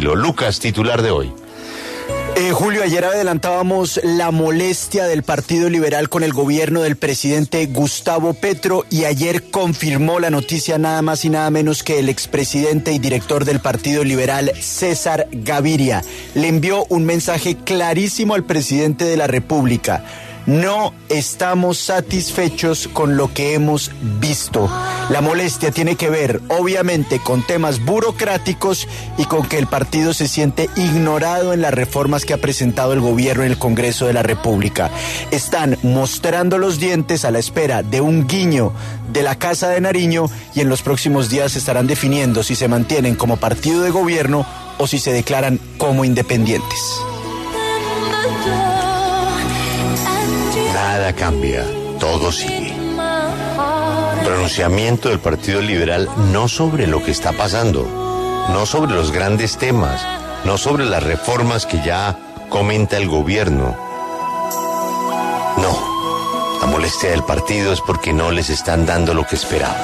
Lucas, titular de hoy. Eh, Julio, ayer adelantábamos la molestia del Partido Liberal con el gobierno del presidente Gustavo Petro y ayer confirmó la noticia nada más y nada menos que el expresidente y director del Partido Liberal, César Gaviria. Le envió un mensaje clarísimo al presidente de la República no estamos satisfechos con lo que hemos visto. La molestia tiene que ver, obviamente, con temas burocráticos y con que el partido se siente ignorado en las reformas que ha presentado el gobierno en el Congreso de la República. Están mostrando los dientes a la espera de un guiño de la Casa de Nariño y en los próximos días estarán definiendo si se mantienen como partido de gobierno o si se declaran como independientes. Nada cambia, todo sigue. Pronunciamiento del Partido Liberal no sobre lo que está pasando, no sobre los grandes temas, no sobre las reformas que ya comenta el gobierno. No, la molestia del partido es porque no les están dando lo que esperaban.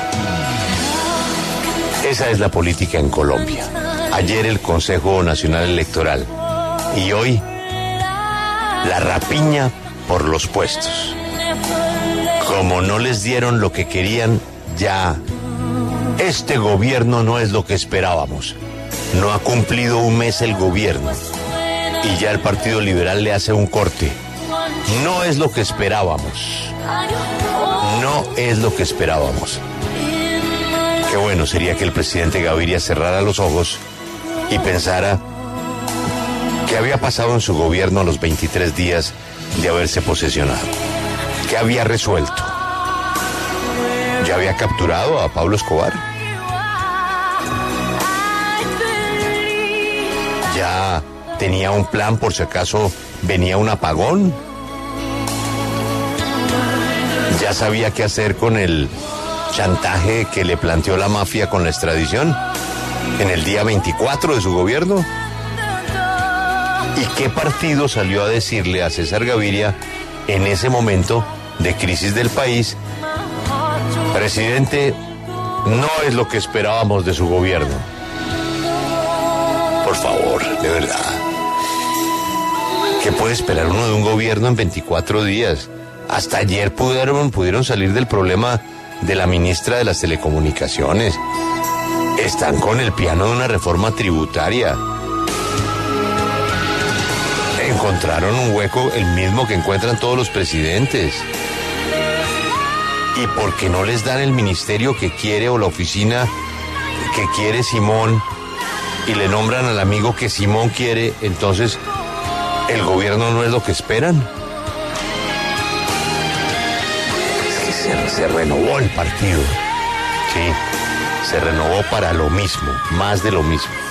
Esa es la política en Colombia. Ayer el Consejo Nacional Electoral y hoy la rapiña por los puestos. Como no les dieron lo que querían, ya este gobierno no es lo que esperábamos. No ha cumplido un mes el gobierno y ya el Partido Liberal le hace un corte. No es lo que esperábamos. No es lo que esperábamos. Qué bueno sería que el presidente Gaviria cerrara los ojos y pensara qué había pasado en su gobierno a los 23 días de haberse posesionado. ¿Qué había resuelto? ¿Ya había capturado a Pablo Escobar? ¿Ya tenía un plan por si acaso venía un apagón? ¿Ya sabía qué hacer con el chantaje que le planteó la mafia con la extradición en el día 24 de su gobierno? ¿Y qué partido salió a decirle a César Gaviria en ese momento de crisis del país, presidente, no es lo que esperábamos de su gobierno? Por favor, de verdad. ¿Qué puede esperar uno de un gobierno en 24 días? Hasta ayer pudieron, pudieron salir del problema de la ministra de las Telecomunicaciones. Están con el piano de una reforma tributaria encontraron un hueco el mismo que encuentran todos los presidentes. ¿Y por qué no les dan el ministerio que quiere o la oficina que quiere Simón y le nombran al amigo que Simón quiere? Entonces, ¿el gobierno no es lo que esperan? Se, se renovó el partido. Sí, se renovó para lo mismo, más de lo mismo.